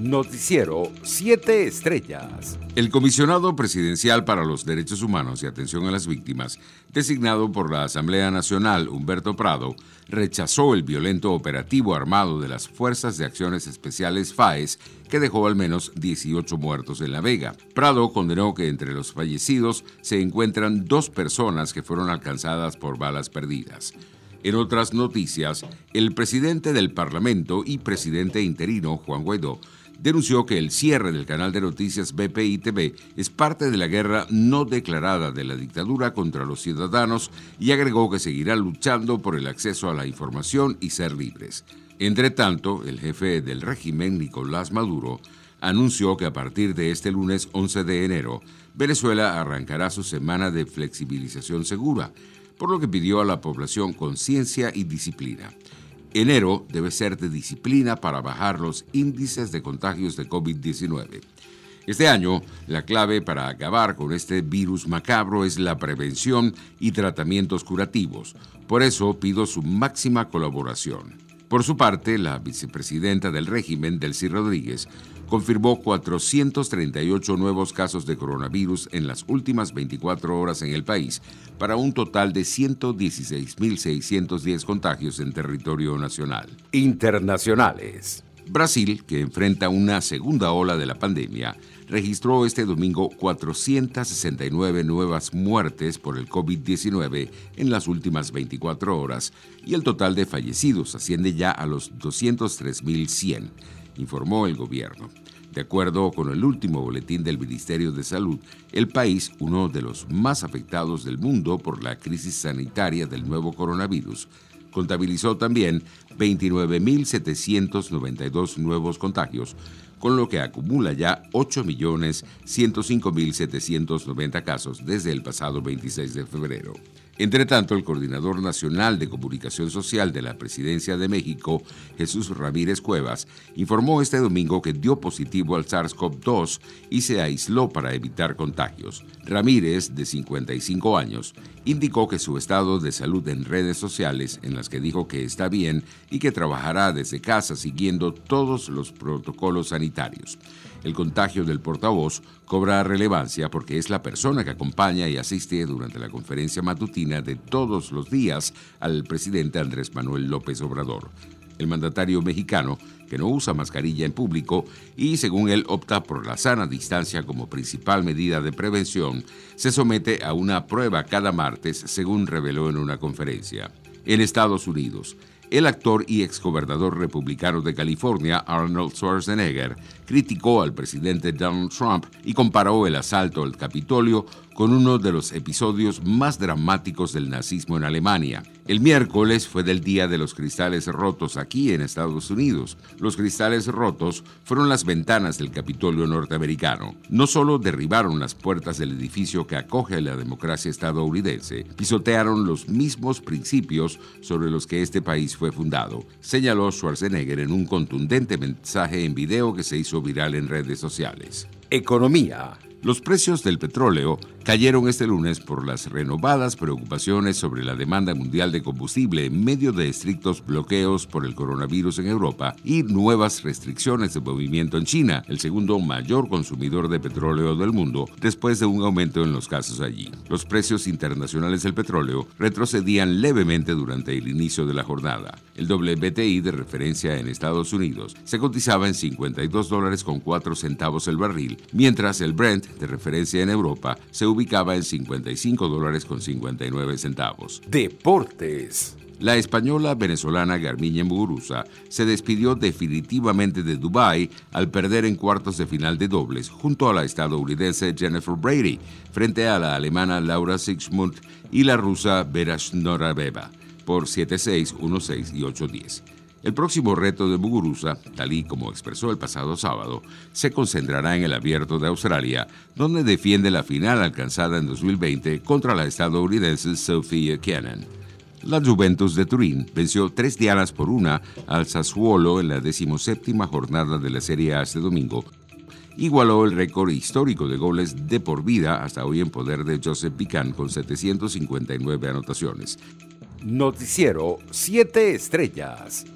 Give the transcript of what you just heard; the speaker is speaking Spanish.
Noticiero 7 Estrellas. El comisionado presidencial para los derechos humanos y atención a las víctimas, designado por la Asamblea Nacional, Humberto Prado, rechazó el violento operativo armado de las Fuerzas de Acciones Especiales FAES que dejó al menos 18 muertos en La Vega. Prado condenó que entre los fallecidos se encuentran dos personas que fueron alcanzadas por balas perdidas. En otras noticias, el presidente del Parlamento y presidente interino, Juan Guaidó, denunció que el cierre del canal de noticias BPI TV es parte de la guerra no declarada de la dictadura contra los ciudadanos y agregó que seguirá luchando por el acceso a la información y ser libres. Entre tanto, el jefe del régimen, Nicolás Maduro, anunció que a partir de este lunes 11 de enero, Venezuela arrancará su semana de flexibilización segura, por lo que pidió a la población conciencia y disciplina. Enero debe ser de disciplina para bajar los índices de contagios de COVID-19. Este año, la clave para acabar con este virus macabro es la prevención y tratamientos curativos. Por eso pido su máxima colaboración. Por su parte, la vicepresidenta del régimen, Delcy Rodríguez, confirmó 438 nuevos casos de coronavirus en las últimas 24 horas en el país, para un total de 116.610 contagios en territorio nacional. Internacionales. Brasil, que enfrenta una segunda ola de la pandemia, registró este domingo 469 nuevas muertes por el COVID-19 en las últimas 24 horas y el total de fallecidos asciende ya a los 203.100, informó el gobierno. De acuerdo con el último boletín del Ministerio de Salud, el país, uno de los más afectados del mundo por la crisis sanitaria del nuevo coronavirus, contabilizó también 29.792 nuevos contagios, con lo que acumula ya 8.105.790 casos desde el pasado 26 de febrero. Entre tanto, el coordinador nacional de comunicación social de la Presidencia de México, Jesús Ramírez Cuevas, informó este domingo que dio positivo al SARS-CoV-2 y se aisló para evitar contagios. Ramírez, de 55 años, indicó que su estado de salud en redes sociales, en las que dijo que está bien y que trabajará desde casa siguiendo todos los protocolos sanitarios. El contagio del portavoz cobra relevancia porque es la persona que acompaña y asiste durante la conferencia matutina de todos los días al presidente Andrés Manuel López Obrador. El mandatario mexicano, que no usa mascarilla en público y según él opta por la sana distancia como principal medida de prevención, se somete a una prueba cada martes, según reveló en una conferencia. En Estados Unidos, el actor y exgobernador republicano de California, Arnold Schwarzenegger, criticó al presidente Donald Trump y comparó el asalto al Capitolio con uno de los episodios más dramáticos del nazismo en Alemania. El miércoles fue del Día de los Cristales Rotos aquí en Estados Unidos. Los cristales rotos fueron las ventanas del Capitolio norteamericano. No solo derribaron las puertas del edificio que acoge a la democracia estadounidense, pisotearon los mismos principios sobre los que este país fue fundado, señaló Schwarzenegger en un contundente mensaje en video que se hizo viral en redes sociales. Economía. Los precios del petróleo cayeron este lunes por las renovadas preocupaciones sobre la demanda mundial de combustible en medio de estrictos bloqueos por el coronavirus en Europa y nuevas restricciones de movimiento en China, el segundo mayor consumidor de petróleo del mundo, después de un aumento en los casos allí. Los precios internacionales del petróleo retrocedían levemente durante el inicio de la jornada. El WTI de referencia en Estados Unidos se cotizaba en 52 dólares con 4 centavos el barril, mientras el Brent de referencia en Europa se ubicaba en 55 dólares con 59 centavos. Deportes. La española venezolana Garmiña Muguruza se despidió definitivamente de Dubái al perder en cuartos de final de dobles junto a la estadounidense Jennifer Brady frente a la alemana Laura Sixmund y la rusa Vera Shnorabeva por 7-6, 1-6 y 8-10. El próximo reto de Muguruza, tal y como expresó el pasado sábado, se concentrará en el Abierto de Australia, donde defiende la final alcanzada en 2020 contra la estadounidense Sophia Cannon. La Juventus de Turín venció tres dianas por una al Sassuolo en la decimoséptima jornada de la Serie A este domingo. Igualó el récord histórico de goles de por vida hasta hoy en poder de Joseph Pican con 759 anotaciones. Noticiero 7 Estrellas.